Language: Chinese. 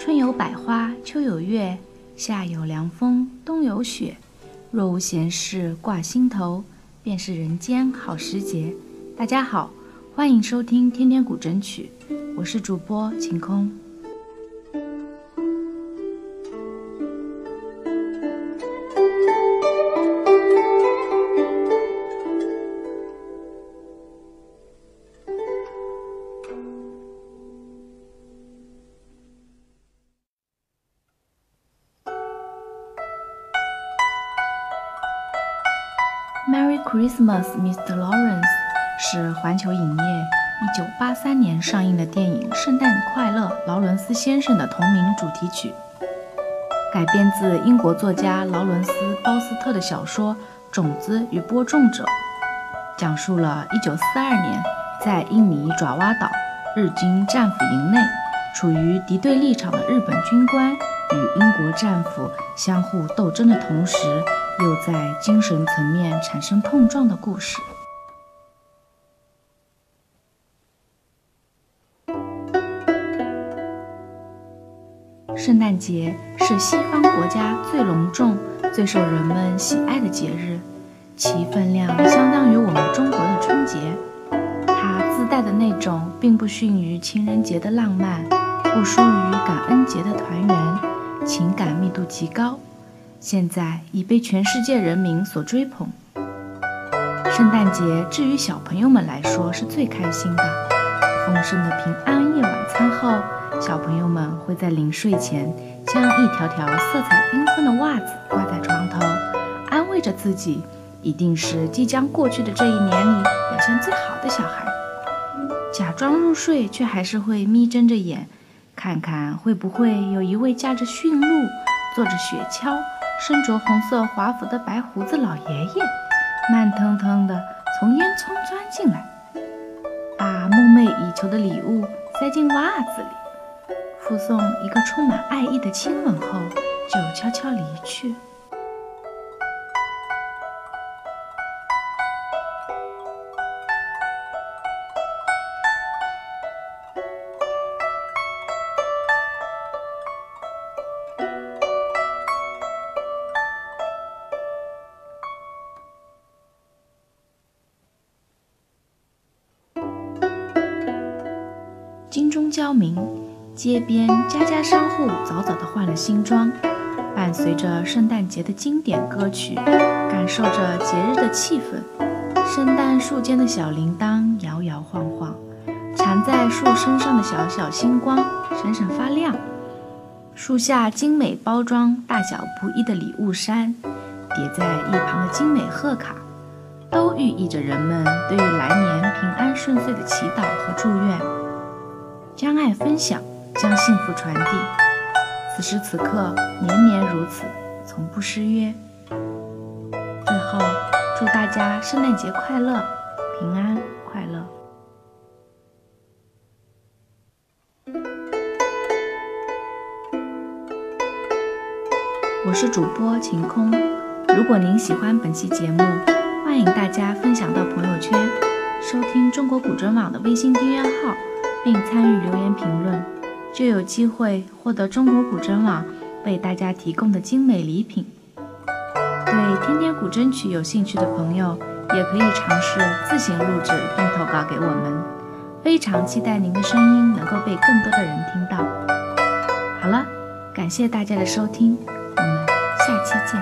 春有百花秋有月，夏有凉风，冬有雪。若无闲事挂心头，便是人间好时节。大家好，欢迎收听《天天古筝曲》，我是主播晴空。Merry Christmas, Mr. Lawrence 是环球影业1983年上映的电影《圣诞快乐，劳伦斯先生》的同名主题曲，改编自英国作家劳伦斯·鲍斯特的小说《种子与播种者》，讲述了1942年在印尼爪哇岛日军战俘营内，处于敌对立场的日本军官与英国战俘相互斗争的同时。又在精神层面产生碰撞的故事。圣诞节是西方国家最隆重、最受人们喜爱的节日，其分量相当于我们中国的春节。它自带的那种并不逊于情人节的浪漫，不输于感恩节的团圆，情感密度极高。现在已被全世界人民所追捧。圣诞节，至于小朋友们来说是最开心的。丰盛的平安夜晚餐后，小朋友们会在临睡前将一条条色彩缤纷的袜子挂在床头，安慰着自己，一定是即将过去的这一年里表现最好的小孩。假装入睡，却还是会眯睁着眼，看看会不会有一位驾着驯鹿，坐着雪橇。身着红色华服的白胡子老爷爷，慢腾腾地从烟囱钻进来，把梦寐以求的礼物塞进袜子里，附送一个充满爱意的亲吻后，就悄悄离去。金钟交鸣，街边家家商户早早地换了新装，伴随着圣诞节的经典歌曲，感受着节日的气氛。圣诞树间的小铃铛摇摇晃晃，缠在树身上的小小星光闪闪发亮。树下精美包装、大小不一的礼物山，叠在一旁的精美贺卡，都寓意着人们对于来年平安顺遂的祈祷和祝愿。将爱分享，将幸福传递。此时此刻，年年如此，从不失约。最后，祝大家圣诞节快乐，平安快乐。我是主播晴空。如果您喜欢本期节目，欢迎大家分享到朋友圈，收听中国古筝网的微信订阅号。并参与留言评论，就有机会获得中国古筝网为大家提供的精美礼品。对天天古筝曲有兴趣的朋友，也可以尝试自行录制并投稿给我们。非常期待您的声音能够被更多的人听到。好了，感谢大家的收听，我们下期见。